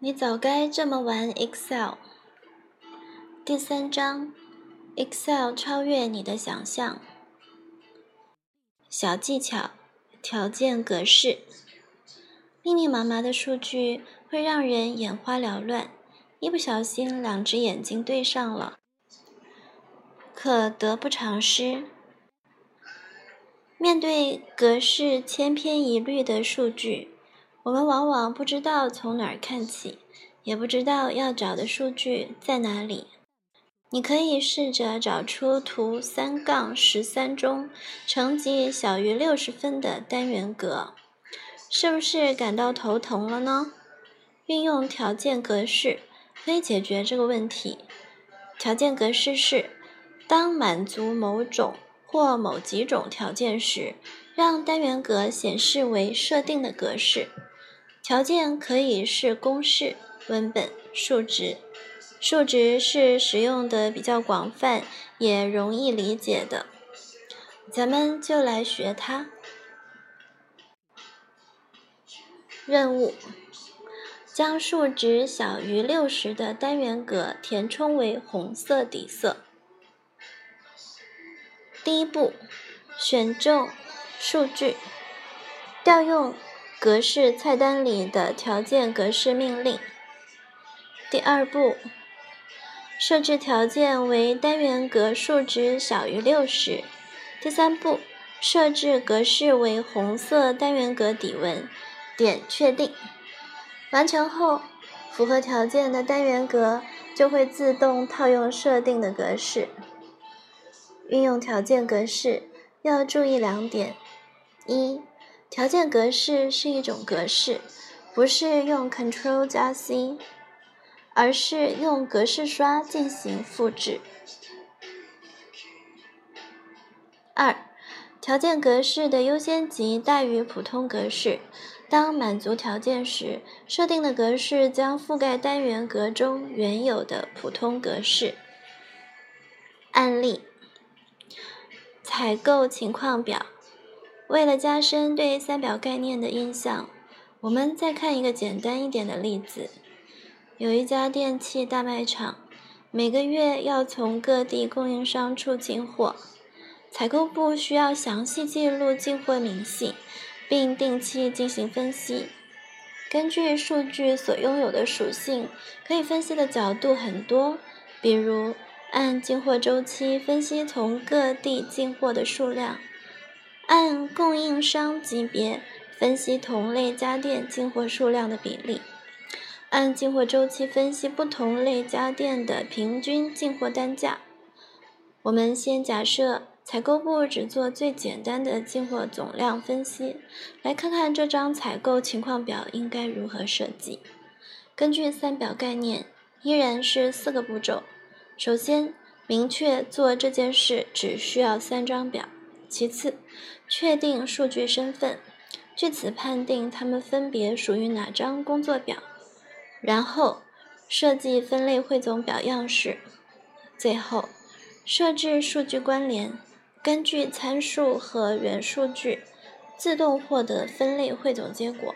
你早该这么玩 Excel。第三章，Excel 超越你的想象。小技巧：条件格式。密密麻麻的数据会让人眼花缭乱，一不小心两只眼睛对上了，可得不偿失。面对格式千篇一律的数据。我们往往不知道从哪儿看起，也不知道要找的数据在哪里。你可以试着找出图三杠十三中成绩小于六十分的单元格，是不是感到头疼了呢？运用条件格式可以解决这个问题。条件格式是：当满足某种或某几种条件时，让单元格显示为设定的格式。条件可以是公式、文本、数值。数值是使用的比较广泛，也容易理解的。咱们就来学它。任务：将数值小于六十的单元格填充为红色底色。第一步，选中数据，调用。格式菜单里的条件格式命令。第二步，设置条件为单元格数值小于六十。第三步，设置格式为红色单元格底纹，点确定。完成后，符合条件的单元格就会自动套用设定的格式。运用条件格式要注意两点：一。条件格式是一种格式，不是用 Ctrl 加 C，而是用格式刷进行复制。二，条件格式的优先级大于普通格式。当满足条件时，设定的格式将覆盖单元格中原有的普通格式。案例：采购情况表。为了加深对三表概念的印象，我们再看一个简单一点的例子。有一家电器大卖场，每个月要从各地供应商处进货，采购部需要详细记录进货明细，并定期进行分析。根据数据所拥有的属性，可以分析的角度很多，比如按进货周期分析从各地进货的数量。按供应商级别分析同类家电进货数量的比例，按进货周期分析不同类家电的平均进货单价。我们先假设采购部只做最简单的进货总量分析，来看看这张采购情况表应该如何设计。根据三表概念，依然是四个步骤。首先，明确做这件事只需要三张表。其次，确定数据身份，据此判定它们分别属于哪张工作表，然后设计分类汇总表样式，最后设置数据关联，根据参数和原数据自动获得分类汇总结果。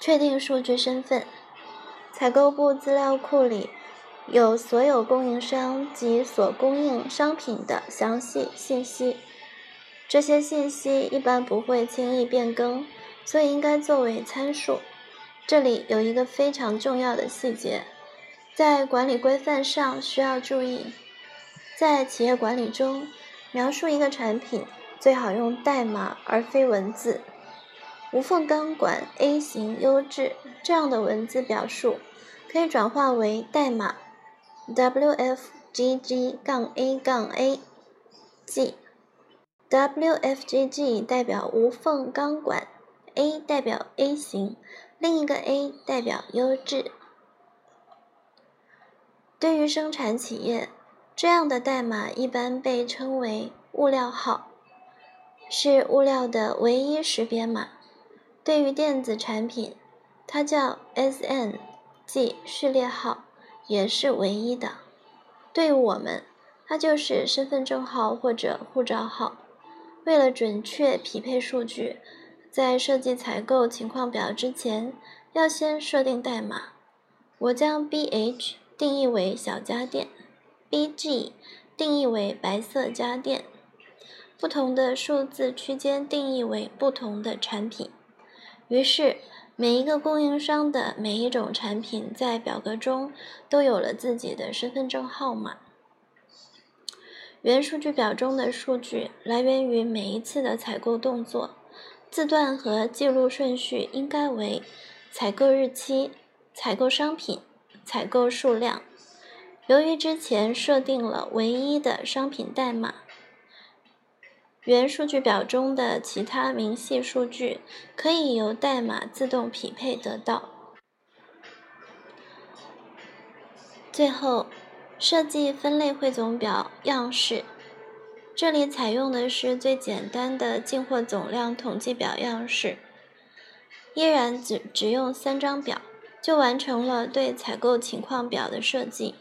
确定数据身份，采购部资料库里。有所有供应商及所供应商品的详细信息，这些信息一般不会轻易变更，所以应该作为参数。这里有一个非常重要的细节，在管理规范上需要注意，在企业管理中，描述一个产品最好用代码而非文字。无缝钢管 A 型优质这样的文字表述可以转化为代码。WFGG 杠 A 杠 A G，WFGG 代表无缝钢管，A 代表 A 型，另一个 A 代表优质。对于生产企业，这样的代码一般被称为物料号，是物料的唯一识别码。对于电子产品，它叫 SN，即序列号。也是唯一的。对于我们，它就是身份证号或者护照号。为了准确匹配数据，在设计采购情况表之前，要先设定代码。我将 BH 定义为小家电，BG 定义为白色家电，不同的数字区间定义为不同的产品。于是，每一个供应商的每一种产品在表格中都有了自己的身份证号码。原数据表中的数据来源于每一次的采购动作，字段和记录顺序应该为采购日期、采购商品、采购数量。由于之前设定了唯一的商品代码。原数据表中的其他明细数据可以由代码自动匹配得到。最后，设计分类汇总表样式，这里采用的是最简单的进货总量统计表样式，依然只只用三张表就完成了对采购情况表的设计。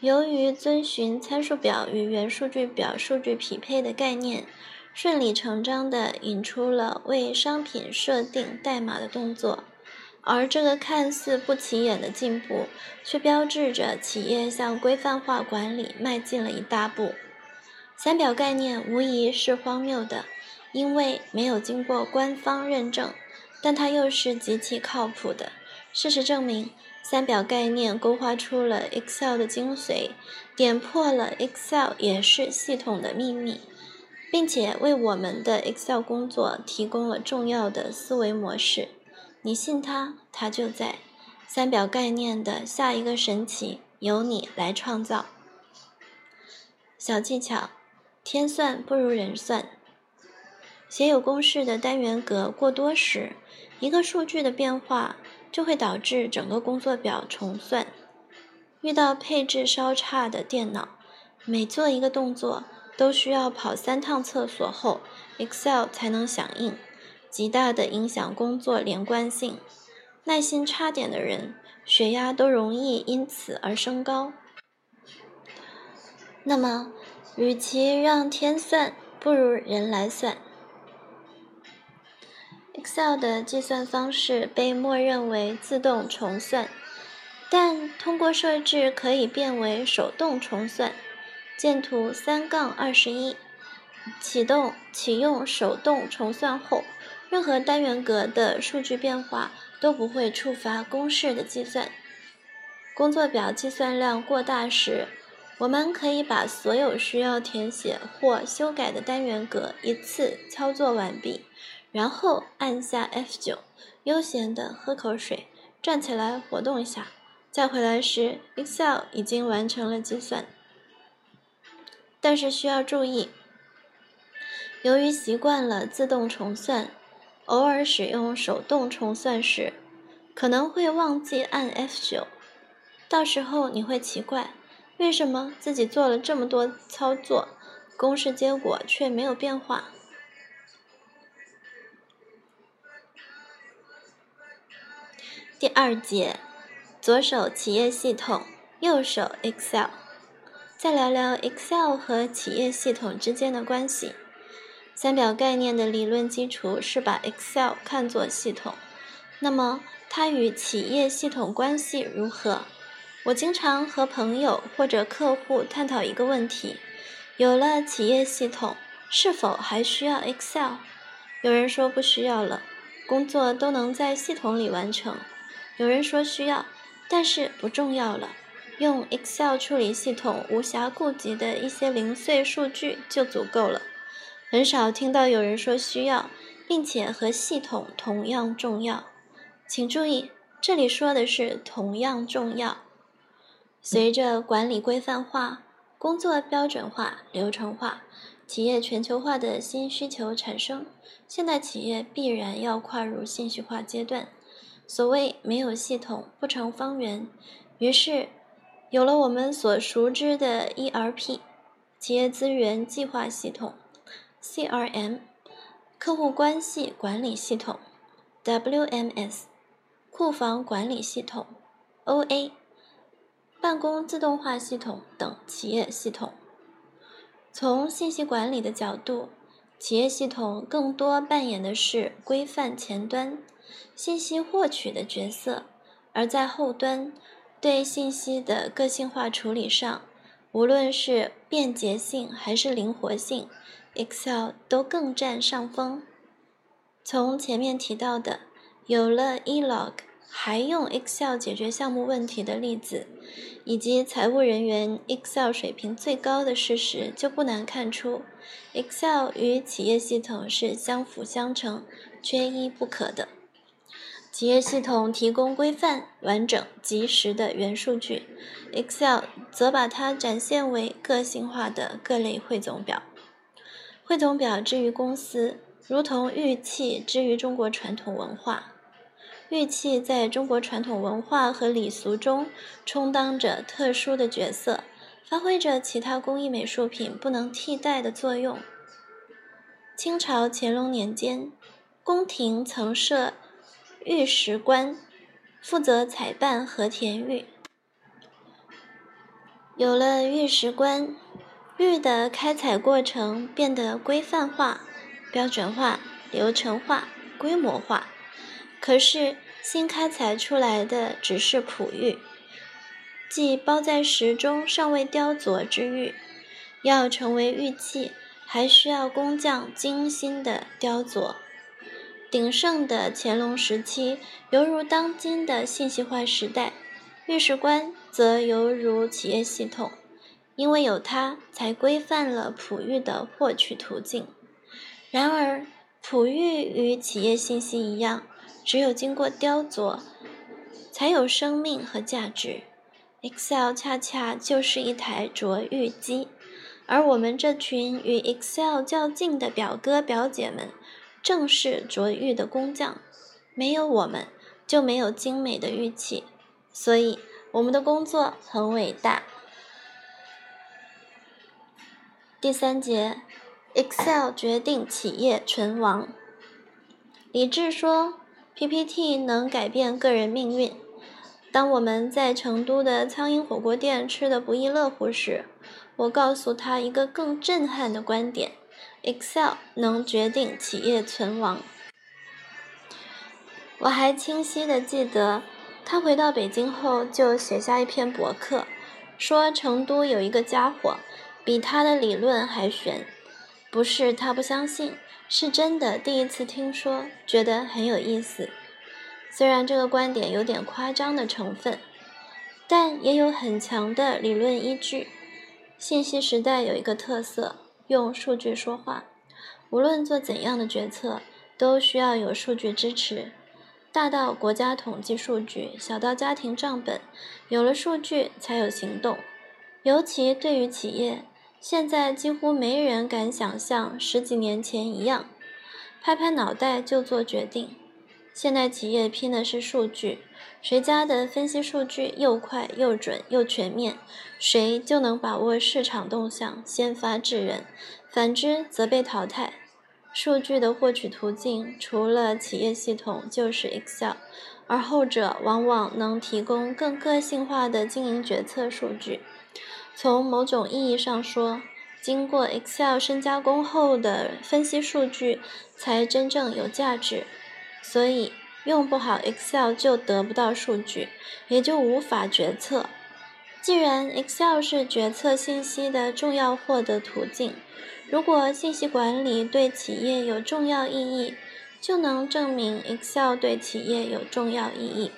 由于遵循参数表与原数据表数据匹配的概念，顺理成章地引出了为商品设定代码的动作，而这个看似不起眼的进步，却标志着企业向规范化管理迈进了一大步。三表概念无疑是荒谬的，因为没有经过官方认证，但它又是极其靠谱的。事实证明。三表概念勾画出了 Excel 的精髓，点破了 Excel 也是系统的秘密，并且为我们的 Excel 工作提供了重要的思维模式。你信它，它就在。三表概念的下一个神奇由你来创造。小技巧：天算不如人算。写有公式的单元格过多时，一个数据的变化。就会导致整个工作表重算。遇到配置稍差的电脑，每做一个动作都需要跑三趟厕所后，Excel 才能响应，极大的影响工作连贯性。耐心差点的人，血压都容易因此而升高。那么，与其让天算，不如人来算。Excel 的计算方式被默认为自动重算，但通过设置可以变为手动重算。见图三杠二十一，启动启用手动重算后，任何单元格的数据变化都不会触发公式的计算。工作表计算量过大时，我们可以把所有需要填写或修改的单元格一次操作完毕。然后按下 F9，悠闲地喝口水，站起来活动一下，再回来时，Excel 已经完成了计算。但是需要注意，由于习惯了自动重算，偶尔使用手动重算时，可能会忘记按 F9，到时候你会奇怪，为什么自己做了这么多操作，公式结果却没有变化。第二节，左手企业系统，右手 Excel。再聊聊 Excel 和企业系统之间的关系。三表概念的理论基础是把 Excel 看作系统，那么它与企业系统关系如何？我经常和朋友或者客户探讨一个问题：有了企业系统，是否还需要 Excel？有人说不需要了，工作都能在系统里完成。有人说需要，但是不重要了。用 Excel 处理系统无暇顾及的一些零碎数据就足够了。很少听到有人说需要，并且和系统同样重要。请注意，这里说的是同样重要。随着管理规范化、工作标准化、流程化、企业全球化的新需求产生，现代企业必然要跨入信息化阶段。所谓没有系统不成方圆，于是有了我们所熟知的 ERP 企业资源计划系统、CRM 客户关系管理系统、WMS 库房管理系统、OA 办公自动化系统等企业系统。从信息管理的角度，企业系统更多扮演的是规范前端信息获取的角色，而在后端对信息的个性化处理上，无论是便捷性还是灵活性，Excel 都更占上风。从前面提到的有了 E-log 还用 Excel 解决项目问题的例子，以及财务人员 Excel 水平最高的事实，就不难看出，Excel 与企业系统是相辅相成、缺一不可的。企业系统提供规范、完整、及时的元数据，Excel 则把它展现为个性化的各类汇总表。汇总表之于公司，如同玉器之于中国传统文化。玉器在中国传统文化和礼俗中充当着特殊的角色，发挥着其他工艺美术品不能替代的作用。清朝乾隆年间，宫廷曾设玉石官，负责采办和田玉。有了玉石官，玉的开采过程变得规范化、标准化、流程化、规模化。可是，新开采出来的只是璞玉，即包在石中尚未雕琢之玉。要成为玉器，还需要工匠精心的雕琢。鼎盛的乾隆时期，犹如当今的信息化时代，御史官则犹如企业系统，因为有它，才规范了璞玉的获取途径。然而，璞玉与企业信息一样。只有经过雕琢，才有生命和价值。Excel 恰恰就是一台琢玉机，而我们这群与 Excel 较劲的表哥表姐们，正是琢玉的工匠。没有我们，就没有精美的玉器，所以我们的工作很伟大。第三节，Excel 决定企业存亡。李志说。PPT 能改变个人命运。当我们在成都的苍蝇火锅店吃得不亦乐乎时，我告诉他一个更震撼的观点：Excel 能决定企业存亡。我还清晰的记得，他回到北京后就写下一篇博客，说成都有一个家伙比他的理论还玄。不是他不相信。是真的，第一次听说，觉得很有意思。虽然这个观点有点夸张的成分，但也有很强的理论依据。信息时代有一个特色，用数据说话。无论做怎样的决策，都需要有数据支持。大到国家统计数据，小到家庭账本，有了数据才有行动。尤其对于企业。现在几乎没人敢想象十几年前一样，拍拍脑袋就做决定。现代企业拼的是数据，谁家的分析数据又快又准又全面，谁就能把握市场动向，先发制人。反之则被淘汰。数据的获取途径除了企业系统就是 Excel，而后者往往能提供更个性化的经营决策数据。从某种意义上说，经过 Excel 深加工后的分析数据才真正有价值。所以，用不好 Excel 就得不到数据，也就无法决策。既然 Excel 是决策信息的重要获得途径，如果信息管理对企业有重要意义，就能证明 Excel 对企业有重要意义。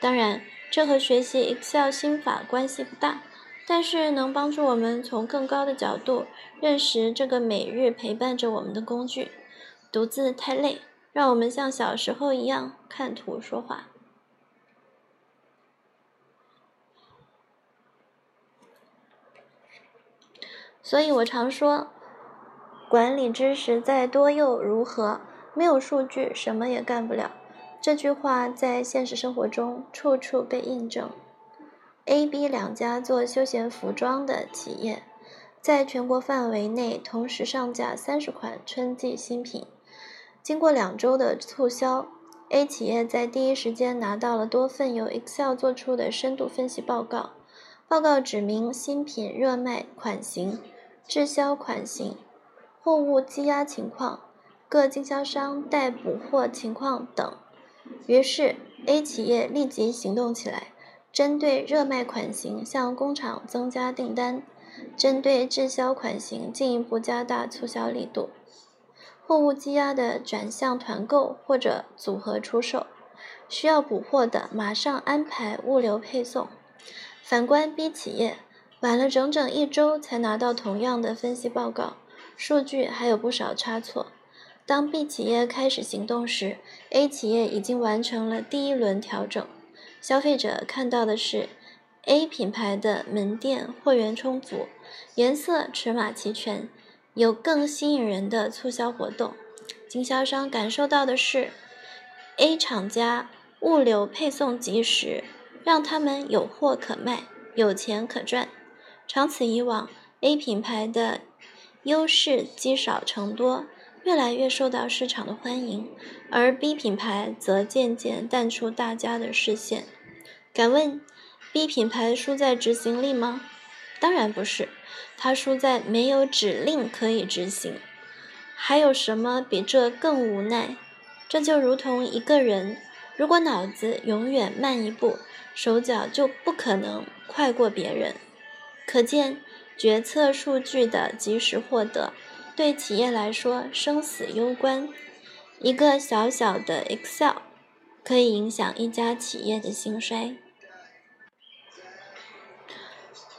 当然，这和学习 Excel 心法关系不大。但是能帮助我们从更高的角度认识这个每日陪伴着我们的工具。读字太累，让我们像小时候一样看图说话。所以我常说，管理知识再多又如何？没有数据，什么也干不了。这句话在现实生活中处处被印证。A、B 两家做休闲服装的企业，在全国范围内同时上架三十款春季新品。经过两周的促销，A 企业在第一时间拿到了多份由 Excel 做出的深度分析报告。报告指明新品热卖款型、滞销款型、货物积压情况、各经销商待补货情况等。于是，A 企业立即行动起来，针对热卖款型向工厂增加订单，针对滞销款型进一步加大促销力度。货物积压的转向团购或者组合出售，需要补货的马上安排物流配送。反观 B 企业，晚了整整一周才拿到同样的分析报告，数据还有不少差错。当 B 企业开始行动时，A 企业已经完成了第一轮调整。消费者看到的是 A 品牌的门店货源充足，颜色尺码齐全。有更吸引人的促销活动，经销商感受到的是 A 厂家物流配送及时，让他们有货可卖，有钱可赚。长此以往，A 品牌的优势积少成多，越来越受到市场的欢迎，而 B 品牌则渐渐淡出大家的视线。敢问，B 品牌输在执行力吗？当然不是。他输在没有指令可以执行，还有什么比这更无奈？这就如同一个人，如果脑子永远慢一步，手脚就不可能快过别人。可见，决策数据的及时获得，对企业来说生死攸关。一个小小的 Excel，可以影响一家企业的兴衰。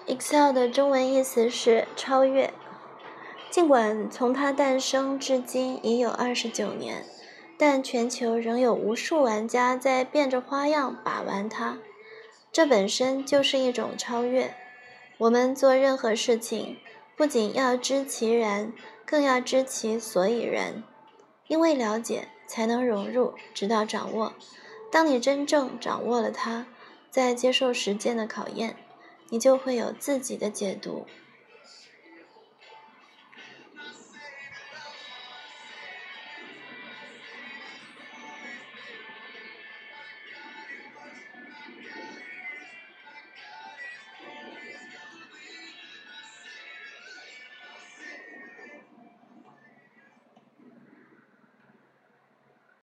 Excel 的中文意思是超越。尽管从它诞生至今已有二十九年，但全球仍有无数玩家在变着花样把玩它。这本身就是一种超越。我们做任何事情，不仅要知其然，更要知其所以然。因为了解，才能融入，直到掌握。当你真正掌握了它，再接受实践的考验。你就会有自己的解读。